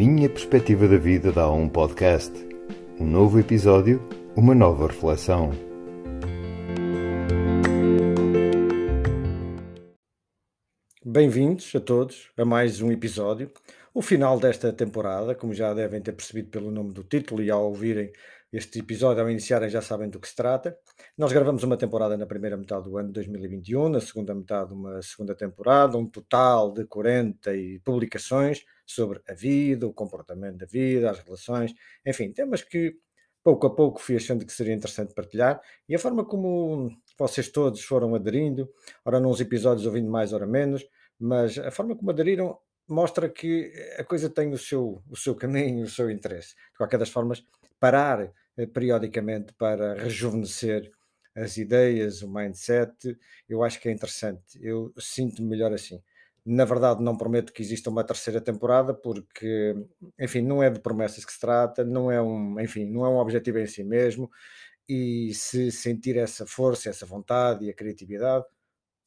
minha perspectiva da vida dá um podcast. Um novo episódio, uma nova reflexão. Bem-vindos a todos a mais um episódio. O final desta temporada, como já devem ter percebido pelo nome do título e ao ouvirem este episódio, ao iniciarem, já sabem do que se trata. Nós gravamos uma temporada na primeira metade do ano de 2021, na segunda metade, uma segunda temporada, um total de 40 publicações sobre a vida, o comportamento da vida, as relações, enfim, temas que pouco a pouco fui achando que seria interessante partilhar e a forma como vocês todos foram aderindo, ora nos episódios ouvindo mais, ora menos, mas a forma como aderiram mostra que a coisa tem o seu, o seu caminho, o seu interesse. De qualquer das formas, parar periodicamente para rejuvenescer as ideias, o mindset, eu acho que é interessante. Eu sinto-me melhor assim. Na verdade, não prometo que exista uma terceira temporada, porque, enfim, não é de promessas que se trata, não é um, enfim, não é um objetivo em si mesmo. E se sentir essa força, essa vontade e a criatividade,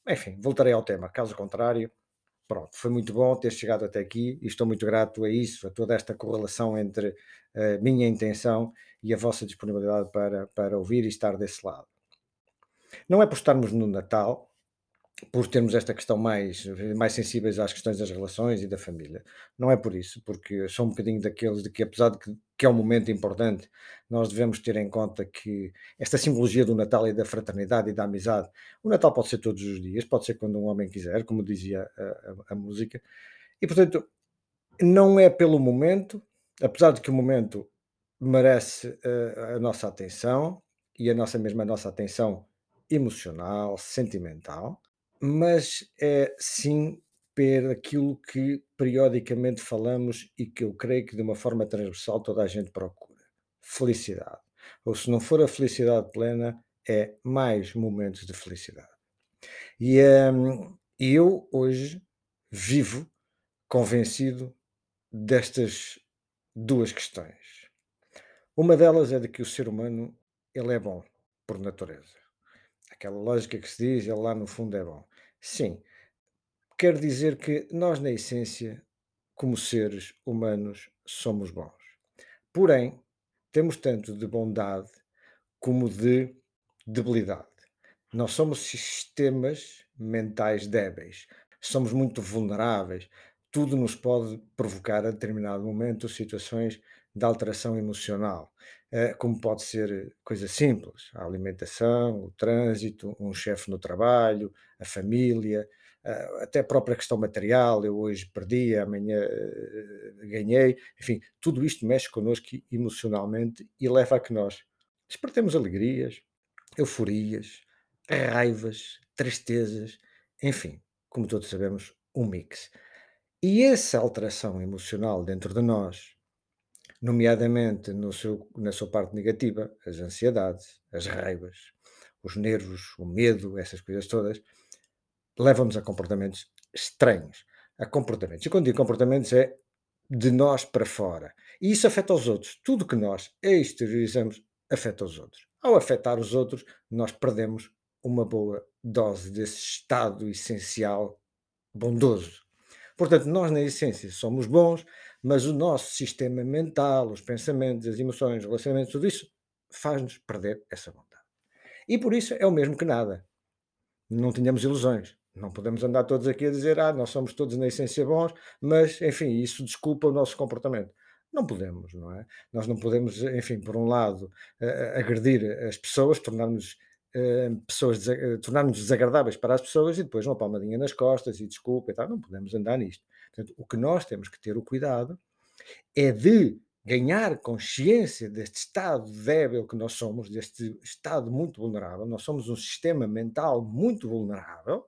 enfim, voltarei ao tema. Caso contrário, pronto, foi muito bom ter chegado até aqui e estou muito grato a isso, a toda esta correlação entre a minha intenção e a vossa disponibilidade para, para ouvir e estar desse lado. Não é por estarmos no Natal, por termos esta questão mais, mais sensíveis às questões das relações e da família. Não é por isso, porque sou um bocadinho daqueles de que, apesar de que, que, é um momento importante, nós devemos ter em conta que esta simbologia do Natal e da fraternidade e da amizade, o Natal pode ser todos os dias, pode ser quando um homem quiser, como dizia a, a, a música, e portanto, não é pelo momento, apesar de que o momento merece a, a nossa atenção e a nossa mesma a nossa atenção emocional, sentimental, mas é sim per aquilo que periodicamente falamos e que eu creio que de uma forma transversal toda a gente procura: felicidade. Ou se não for a felicidade plena, é mais momentos de felicidade. E hum, eu hoje vivo convencido destas duas questões. Uma delas é de que o ser humano ele é bom por natureza. Aquela lógica que se diz, ele lá no fundo é bom. Sim, quer dizer que nós, na essência, como seres humanos, somos bons. Porém, temos tanto de bondade como de debilidade. Nós somos sistemas mentais débeis, somos muito vulneráveis. Tudo nos pode provocar a determinado momento situações de alteração emocional, eh, como pode ser coisa simples, a alimentação, o trânsito, um chefe no trabalho, a família, eh, até a própria questão material, eu hoje perdi, amanhã eh, ganhei, enfim, tudo isto mexe connosco emocionalmente e leva a que nós despertemos alegrias, euforias, raivas, tristezas, enfim, como todos sabemos, um mix. E essa alteração emocional dentro de nós, nomeadamente no seu, na sua parte negativa, as ansiedades, as raivas, os nervos, o medo, essas coisas todas, levam-nos a comportamentos estranhos, a comportamentos. E quando digo comportamentos é de nós para fora. E isso afeta os outros. Tudo que nós exteriorizamos afeta os outros. Ao afetar os outros, nós perdemos uma boa dose desse estado essencial bondoso. Portanto, nós na essência somos bons, mas o nosso sistema mental, os pensamentos, as emoções, os relacionamentos, tudo isso faz-nos perder essa vontade. E por isso é o mesmo que nada. Não tenhamos ilusões. Não podemos andar todos aqui a dizer, ah, nós somos todos na essência bons, mas, enfim, isso desculpa o nosso comportamento. Não podemos, não é? Nós não podemos, enfim, por um lado, uh, agredir as pessoas, tornar-nos uh, pessoas, uh, tornar-nos desagradáveis para as pessoas e depois uma palmadinha nas costas e desculpa e tal. Não podemos andar nisto. Portanto, o que nós temos que ter o cuidado é de ganhar consciência deste estado débil que nós somos, deste estado muito vulnerável. Nós somos um sistema mental muito vulnerável.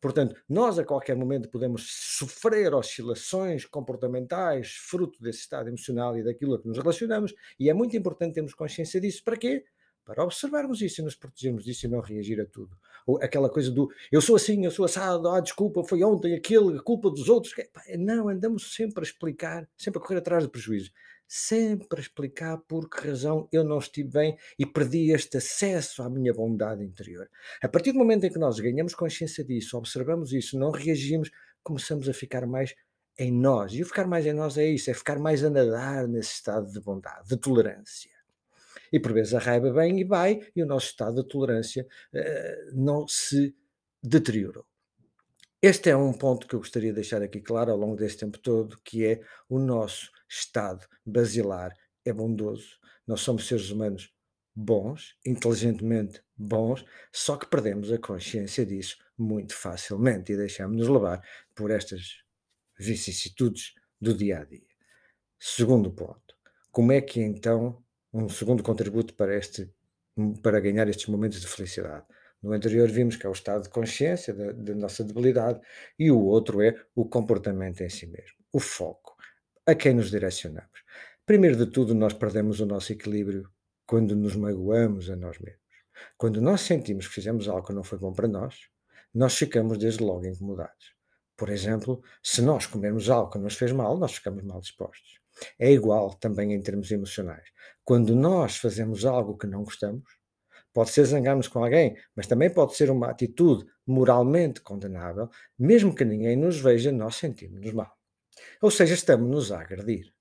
Portanto, nós a qualquer momento podemos sofrer oscilações comportamentais fruto desse estado emocional e daquilo a que nos relacionamos, e é muito importante termos consciência disso. Para quê? Para observarmos isso e nos protegermos disso e não reagir a tudo. Ou aquela coisa do eu sou assim, eu sou assado, ah, desculpa, foi ontem aquilo, a culpa dos outros. Não, andamos sempre a explicar, sempre a correr atrás do prejuízo, sempre a explicar por que razão eu não estive bem e perdi este acesso à minha bondade interior. A partir do momento em que nós ganhamos consciência disso, observamos isso, não reagimos, começamos a ficar mais em nós. E o ficar mais em nós é isso, é ficar mais a nadar nesse estado de bondade, de tolerância. E por vezes a raiva vem e vai, e o nosso estado de tolerância uh, não se deteriorou. Este é um ponto que eu gostaria de deixar aqui claro ao longo deste tempo todo, que é o nosso estado basilar é bondoso. Nós somos seres humanos bons, inteligentemente bons, só que perdemos a consciência disso muito facilmente e deixamos-nos levar por estas vicissitudes do dia a dia. Segundo ponto, como é que então um segundo contributo para este para ganhar estes momentos de felicidade? No anterior vimos que é o estado de consciência da, da nossa debilidade e o outro é o comportamento em si mesmo, o foco, a quem nos direcionamos. Primeiro de tudo, nós perdemos o nosso equilíbrio quando nos magoamos a nós mesmos. Quando nós sentimos que fizemos algo que não foi bom para nós, nós ficamos desde logo incomodados. Por exemplo, se nós comermos algo que nos fez mal, nós ficamos mal dispostos. É igual também em termos emocionais. Quando nós fazemos algo que não gostamos, pode ser zangarmos com alguém, mas também pode ser uma atitude moralmente condenável, mesmo que ninguém nos veja, nós sentimos-nos mal. Ou seja, estamos-nos a agredir.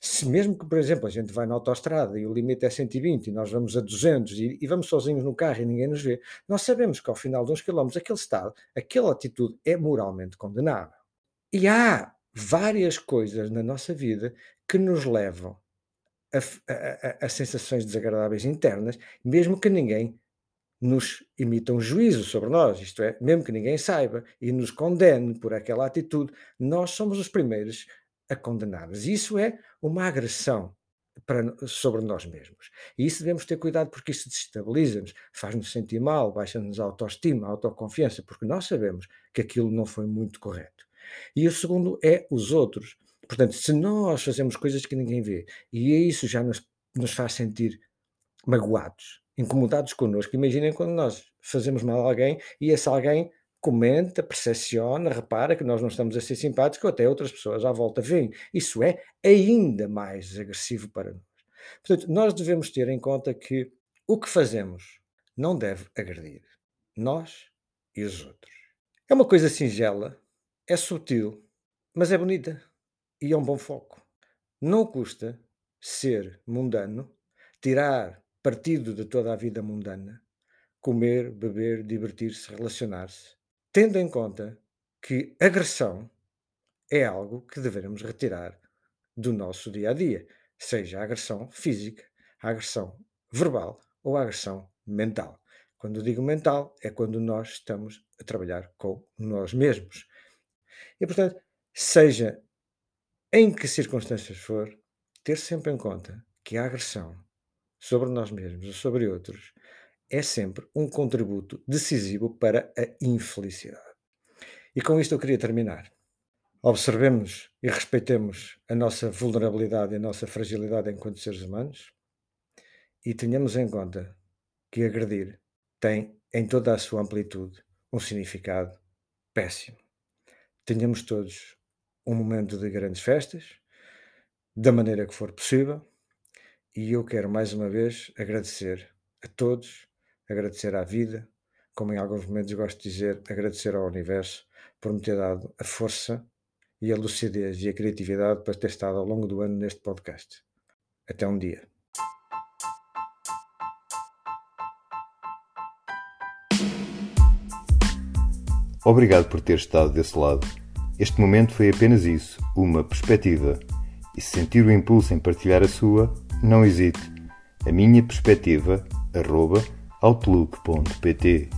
Se mesmo que, por exemplo, a gente vai na autoestrada e o limite é 120 e nós vamos a 200 e, e, vamos sozinhos no carro e ninguém nos vê, nós sabemos que ao final de uns quilómetros aquele estado, aquela atitude é moralmente condenável. E há várias coisas na nossa vida que nos levam a, a, a, sensações desagradáveis internas, mesmo que ninguém nos emita um juízo sobre nós, isto é, mesmo que ninguém saiba e nos condene por aquela atitude, nós somos os primeiros a condenar-nos. Isso é uma agressão para, sobre nós mesmos. E isso devemos ter cuidado porque isso desestabiliza-nos, faz-nos sentir mal, baixa-nos a autoestima, a autoconfiança, porque nós sabemos que aquilo não foi muito correto. E o segundo é os outros. Portanto, se nós fazemos coisas que ninguém vê e isso já nos, nos faz sentir magoados, incomodados connosco, imaginem quando nós fazemos mal a alguém e esse alguém comenta, percepciona, repara que nós não estamos a ser simpáticos, ou até outras pessoas à volta veem. Isso é ainda mais agressivo para nós. Portanto, nós devemos ter em conta que o que fazemos não deve agredir nós e os outros. É uma coisa singela, é sutil, mas é bonita e é um bom foco. Não custa ser mundano, tirar partido de toda a vida mundana, comer, beber, divertir-se, relacionar-se, tendo em conta que agressão é algo que devemos retirar do nosso dia a dia, seja a agressão física, a agressão verbal ou a agressão mental. Quando digo mental, é quando nós estamos a trabalhar com nós mesmos. E, portanto, seja em que circunstâncias for, ter sempre em conta que a agressão sobre nós mesmos ou sobre outros é sempre um contributo decisivo para a infelicidade. E com isto eu queria terminar. Observemos e respeitemos a nossa vulnerabilidade e a nossa fragilidade enquanto seres humanos e tenhamos em conta que agredir tem, em toda a sua amplitude, um significado péssimo. Tenhamos todos um momento de grandes festas, da maneira que for possível, e eu quero mais uma vez agradecer a todos agradecer à vida, como em alguns momentos gosto de dizer, agradecer ao universo por me ter dado a força e a lucidez e a criatividade para ter estado ao longo do ano neste podcast. Até um dia. Obrigado por ter estado desse lado. Este momento foi apenas isso, uma perspectiva. E se sentir o impulso em partilhar a sua, não hesite. A minha perspectiva, arroba, outlook.pt